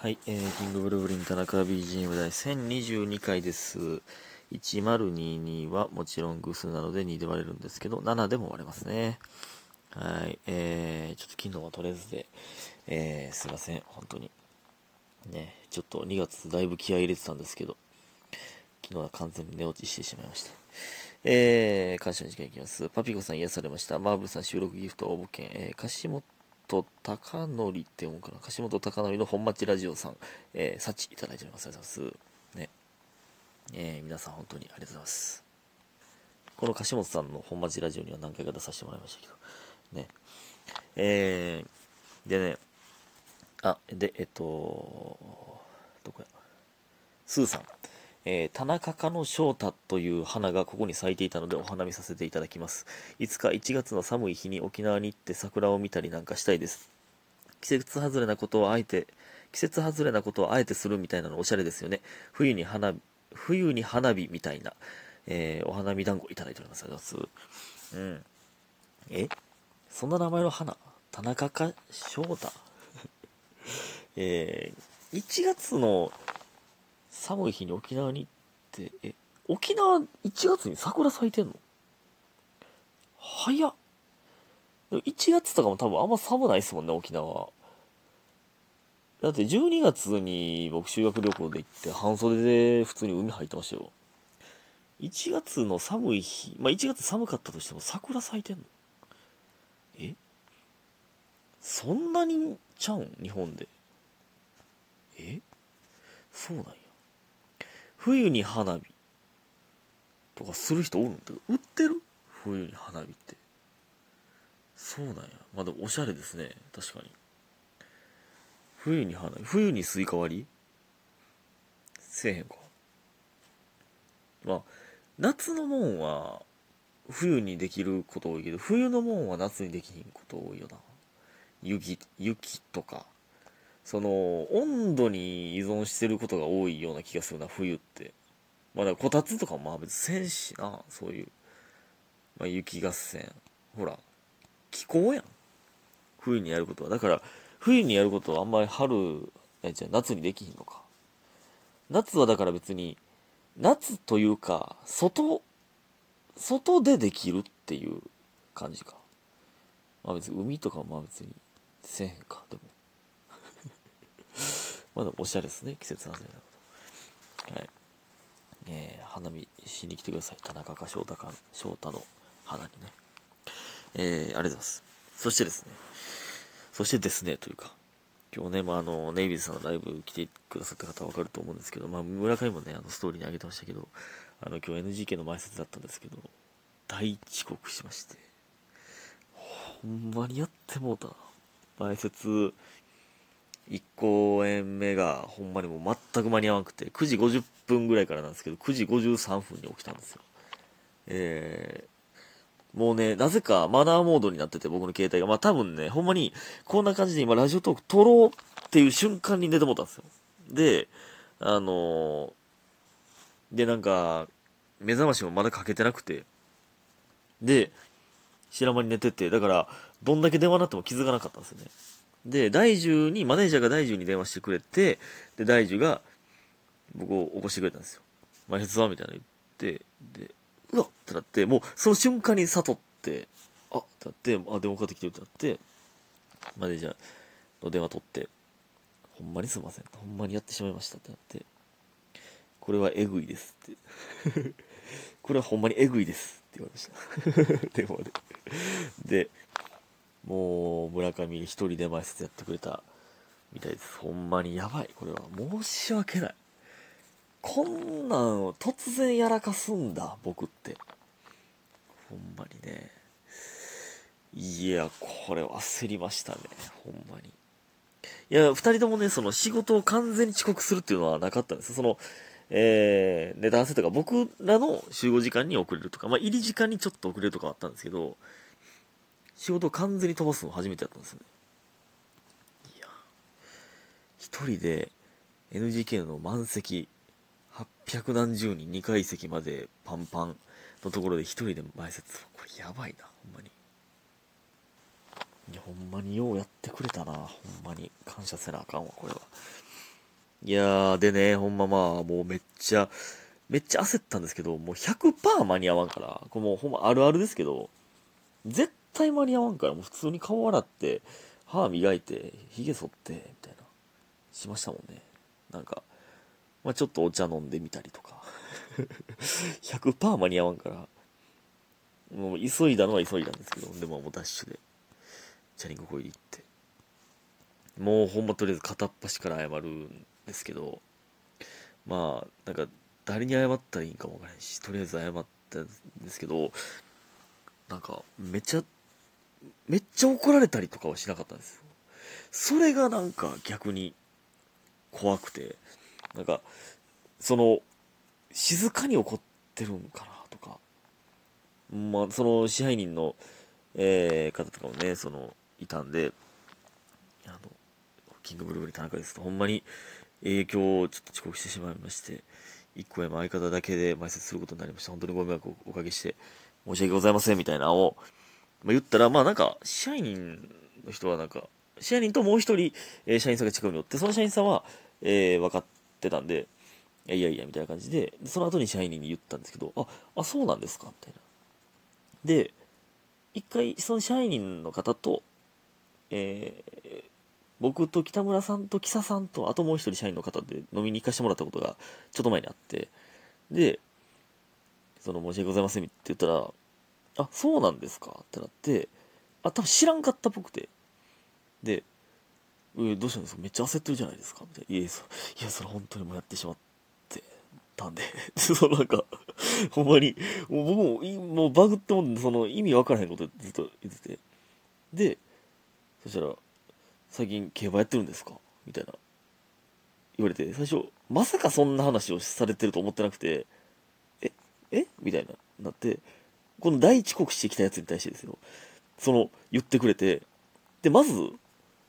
はい、えー、キングブルーブリン田中 BGM 第1022回です。1022はもちろん偶数なので2で割れるんですけど、7でも割れますね。はい、えー、ちょっと昨日は取れずで、えー、すいません、本当に。ね、ちょっと2月だいぶ気合入れてたんですけど、昨日は完全に寝落ちしてしまいました。えー、感謝の時間いきます。パピコさん癒されました。マーブルさん収録ギフト応募券、えー、樫本貴則って読むかな？樫本貴則の本町ラジオさん、えー、幸いただいております。ありがとうございます。ね。えー、皆さん本当にありがとうございます。この樫本さんの本町ラジオには何回か出させてもらいましたけど、ね。えー、でね、あ、で、えっと、どこや、スーさん。えー、田中かの翔太という花がここに咲いていたのでお花見させていただきます。いつか1月の寒い日に沖縄に行って桜を見たりなんかしたいです。季節外れなことをあえて、季節外れなことをあえてするみたいなのおしゃれですよね。冬に花、冬に花火みたいな、えー、お花見団子いただいております。ありがとうございます。うん。え？そんな名前の花？田中か翔太？えー、1月の寒い日に沖縄に行って、え、沖縄1月に桜咲いてんの？早っ。1月とかも多分あんま寒ないっすもんね、沖縄。だって12月に僕修学旅行で行って半袖で普通に海入ってましたよ。1月の寒い日、まあ1月寒かったとしても桜咲いてんの？え？そんなにちゃうん？日本で。え？そうなん。冬に花火とかする人おるんだけど、売ってる？冬に花火って。そうなんや。まあでもおしゃれですね。確かに。冬に花火。冬にスイカ割り？せえへんか。まあ、夏のもんは冬にできること多いけど、冬のもんは夏にできひんこと多いよな。雪、雪とか。その、温度に依存してることが多いような気がするな、冬って。まあ、だからこたつとかもまあ別にせんしな、そういう。まあ、雪合戦。ほら、気候やん。冬にやることは。だから、冬にやることはあんまり春、じゃ夏にできひんのか。夏はだから別に、夏というか、外、外でできるっていう感じか。まあ別に海とかもまあ別にせえへんか、でも。まだおしゃれですね、季節外れなこと。はい。えー、花見しに来てください。田中か翔太か、翔太の花にね。えー、ありがとうございます。そしてですね、そしてですね、というか、今日ね、まあ、あの、ネイビーズさんのライブ来てくださった方はわかると思うんですけど、まあ、村上もね、あの、ストーリーに上げてましたけど、あの、今日 NGK の前説だったんですけど、大遅刻しまして、ほんまにやってもうたな。前説、1公演目がほんまにもう全く間に合わなくて、9時50分ぐらいからなんですけど、9時53分に起きたんですよ。えー、もうね、なぜかマナーモードになってて、僕の携帯が。まあ多分ね、ほんまに、こんな感じで今ラジオトーク撮ろうっていう瞬間に寝てもうたんですよ。で、あのーで、なんか、目覚ましもまだかけてなくて、で、知ら間に寝てて、だから、どんだけ電話になっても気づかなかったんですよね。で、大樹に、マネージャーが大樹に電話してくれて、で、大樹が僕を起こしてくれたんですよ。前説はみたいなの言って、で、うわっってなって、もうその瞬間に悟って、あってなって、あ、電話かかってきてるってなって、マネージャーの電話取って、ほんまにすいません。ほんまにやってしまいましたってなって、これはえぐいですって。これはほんまにえぐいですって言われました。電話で。で、もう村上一人で前説やってくれたみたいです。ほんまにやばい。これは申し訳ない。こんなんを突然やらかすんだ、僕って。ほんまにね。いや、これ焦りましたね。ほんまに。いや、二人ともね、その仕事を完全に遅刻するっていうのはなかったんですその、えー、ネタ合わせとか僕らの集合時間に遅れるとか、まあ入り時間にちょっと遅れるとかあったんですけど、仕事を完全に飛ばすの初めてやったんですね。いや、一人で NGK の満席、800何十人2階席までパンパンのところで一人で前説、これやばいな、ほんまに。いや、ほんまにようやってくれたな、ほんまに。感謝せなあかんわ、これは。いやー、でね、ほんままあ、もうめっちゃ、めっちゃ焦ったんですけど、もう100%間に合わんから、これもうほんまあるあるですけど、絶対間に合わんから、もう普通に顔洗って、歯磨いて、髭剃って、みたいな、しましたもんね。なんか、まあちょっとお茶飲んでみたりとか。100%間に合わんから、もう急いだのは急いだんですけど、でももうダッシュで、チャリンコこいで行って、もうほんまとりあえず片っ端から謝るんですけど、まあ、なんか、誰に謝ったらいいんかもわからないし、とりあえず謝ったんですけど、なんか、めちゃ、めっちゃ怒られたりとかはしなかったんですよ。それがなんか逆に怖くて、なんか、その、静かに怒ってるんかなとか、まあ、その支配人の、えー、方とかもね、その、いたんで、あの、キングブルーブリ田中ですと、ほんまに、影響をちょっと遅刻してしまいまして、一個へも相方だけで埋設することになりました。本当にご迷惑をおかけして、申し訳ございません、みたいなのを、まあ、言ったら、まあなんか、支配人の人はなんか、支配人ともう一人、えー、社員さんが近くにおって、その社員さんは、えー、分かってたんで、いやいや、みたいな感じで、その後に支配人に言ったんですけど、あ、あ、そうなんですか？みたいな。で、一回、その支配人の方と、えー、僕と北村さんと木佐さんと、あともう一人社員の方で飲みに行かせてもらったことが、ちょっと前にあって、で、その、申し訳ございませんって言ったら、あ、そうなんですか？ってなって、あ、多分知らんかったっぽくて。で、えどうしたんですか？めっちゃ焦ってるじゃないですか？みたいな。いや、そいやそれ本当にもうやってしまってたんで。そう、なんか、ほんまに、もう僕も、もうバグってもその意味わからへんことずっと言ってて。で、そしたら、最近競馬やってるんですか？みたいな。言われて、最初、まさかそんな話をされてると思ってなくて、ええ？みたいな、なって、この第一刻してきたやつに対してですよ。その、言ってくれて、で、まず、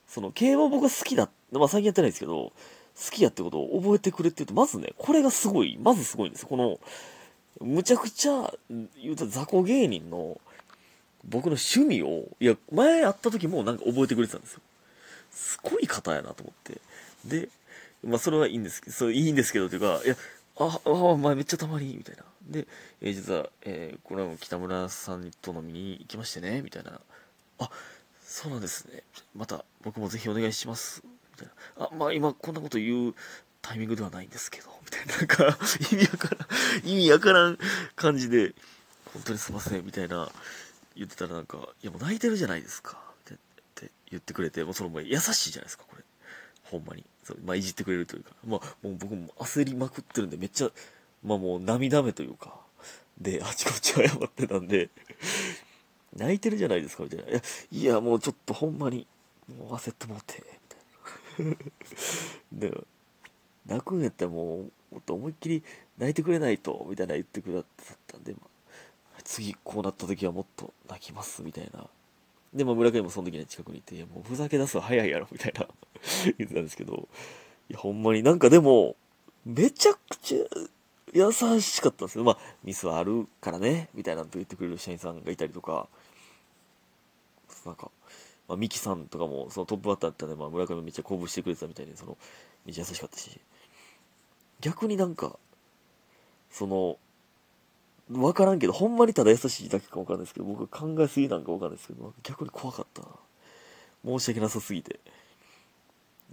その、競馬僕が好きだ、まあ最近やってないですけど、好きやってことを覚えてくれって言うと、まずね、これがすごい、まずすごいんですよ。この、むちゃくちゃ、言うと雑魚芸人の、僕の趣味を、いや、前会った時もなんか覚えてくれてたんですよ。すごい方やなと思って。で、まあそれはいいんですけど、それいいんですけど、というか、いや、あ、あ、お前めっちゃたまに、みたいな。で、えー、実は、えー、これは北村さんと飲みに行きましてね、みたいな。あ、そうなんですね。また僕もぜひお願いします。みたいな。あ、まあ今こんなこと言うタイミングではないんですけど、みたいな。なんか、意味わからん、意味わからん感じで、本当にすいません、みたいな言ってたらなんか、いやもう泣いてるじゃないですか。って言ってくれて、もうそのも優しいじゃないですか、これ。ほんまに。まあ、いじってくれるというか。まあ、もう僕も焦りまくってるんで、めっちゃ、まあもう涙目というか、で、あちこち謝ってたんで泣いてるじゃないですか、みたいな。いや、いやもうちょっとほんまに、もう焦ってもうて、みたいな。で、泣くんやったらもう、もっと思いっきり泣いてくれないと、みたいな言ってくださったんで、まあ、次こうなった時はもっと泣きます、みたいな。で、まあ、村上もその時に近くにいて、いや、もうふざけ出すは早いやろ、みたいな 言ってたんですけど、いや、ほんまになんかでも、めちゃくちゃ優しかったんですよ。まあ、ミスはあるからね、みたいなと言ってくれる社員さんがいたりとか、なんか、まあ、ミキさんとかも、そのトップバッターだったんで、まあ、村上めっちゃ鼓舞してくれてたみたいで、その、めっちゃ優しかったし、逆になんか、その、わからんけど、ほんまにただ優しいだけかわかんないですけど、僕考えすぎなんかわかんないですけど、逆に怖かったな。申し訳なさすぎて。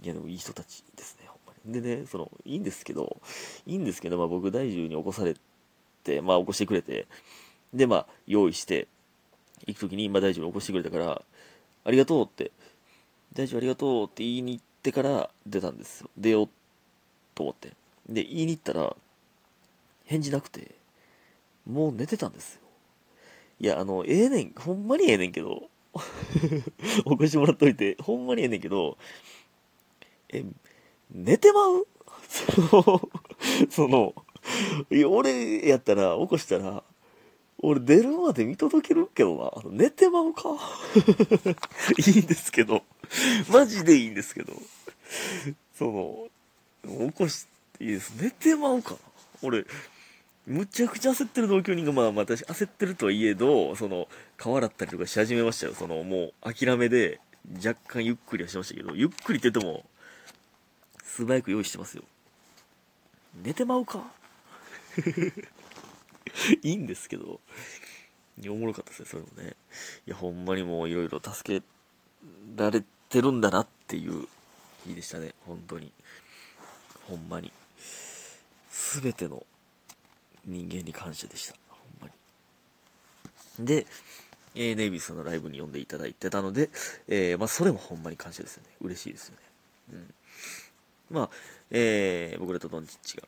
いや、でもいい人たちですね、ほんまに。でね、その、いいんですけど、いいんですけど、まあ僕大獣に起こされて、まあ起こしてくれて、で、まあ用意して、行くときに、まあ大獣に起こしてくれたから、ありがとうって、大丈夫ありがとうって言いに行ってから出たんですよ。出ようと思って。で、言いに行ったら、返事なくて、もう寝てたんですよ。いや、あの、ええねん、ほんまにええねんけど、起こしもらっといて、ほんまにええねんけど、え、寝てまう？その、いや、俺やったら、起こしたら、俺出るまで見届けるけどな。寝てまうか？いいんですけど。マジでいいんですけど。その、起こしいいです。寝てまうか俺、むちゃくちゃ焦ってる同居人が、まあ、私、焦ってるとはいえど、その、顔洗ったりとかし始めましたよ。その、もう、諦めで、若干ゆっくりはしましたけど、ゆっくりって言っても、素早く用意してますよ。寝てまうか？いいんですけど、おもろかったですね、それもね。いや、ほんまにもういろいろ助けられてるんだなっていう日でしたね、本当に。ほんまに。すべての人間に感謝でした、ほんまに。で、えー、ネイビーさんのライブに呼んでいただいてたので、えー、まあ、それもほんまに感謝ですよね。嬉しいですよね。うん。まあ、えー、僕らとドンチッチが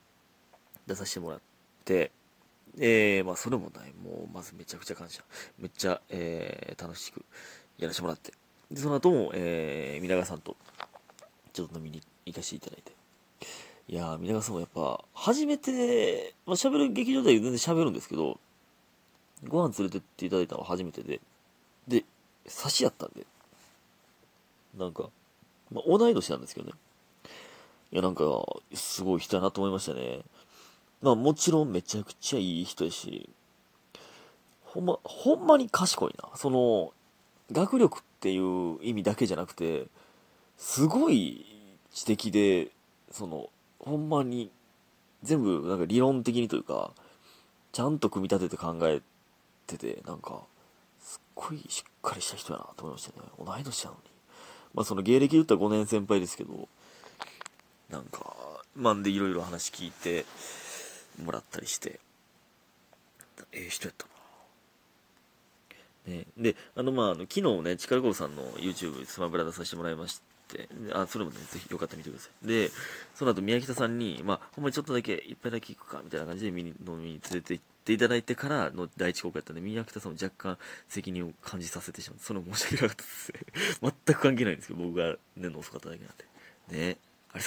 出させてもらって、えー、まあ、それもない、もう、まずめちゃくちゃ感謝。めっちゃ、えー、楽しくやらせてもらって。で、その後も、えー、皆川さんと、ちょっと飲みに行かせていただいて。いやー、皆川さんもやっぱ、初めて、まあ、喋る劇場では全然喋るんですけど、ご飯連れてっていただいたのは初めてで、で、差しやったんで、なんか、まあ、同い年なんですけどね。いや、なんか、すごい人やなと思いましたね。まあ、もちろんめちゃくちゃいい人やし、ほんま、ほんまに賢いな。その、学力っていう意味だけじゃなくて、すごい知的で、その、ほんまに、全部、なんか理論的にというか、ちゃんと組み立てて考えてて、なんか、すっごいしっかりした人やなと思いましたね。同い年なのに。まあその芸歴で言ったら5年先輩ですけど、なんか、まんでいろいろ話聞いてもらったりして、ええ人やったな。ね、で、あの、まあ、あの昨日ね、力子さんの YouTube スマブラ出させてもらいまして、あ、それもね、ぜひよかったら見てください。で、その後宮北さんに、まあ、ほんまにちょっとだけ、一杯だけ行くか、みたいな感じで見に飲みに連れて行っていただいてからの第一公開だったんで、宮北さんも若干責任を感じさせてしまって、それ申し訳なかったです。全く関係ないんですけど、僕が寝るの遅かっただけなんで。ね。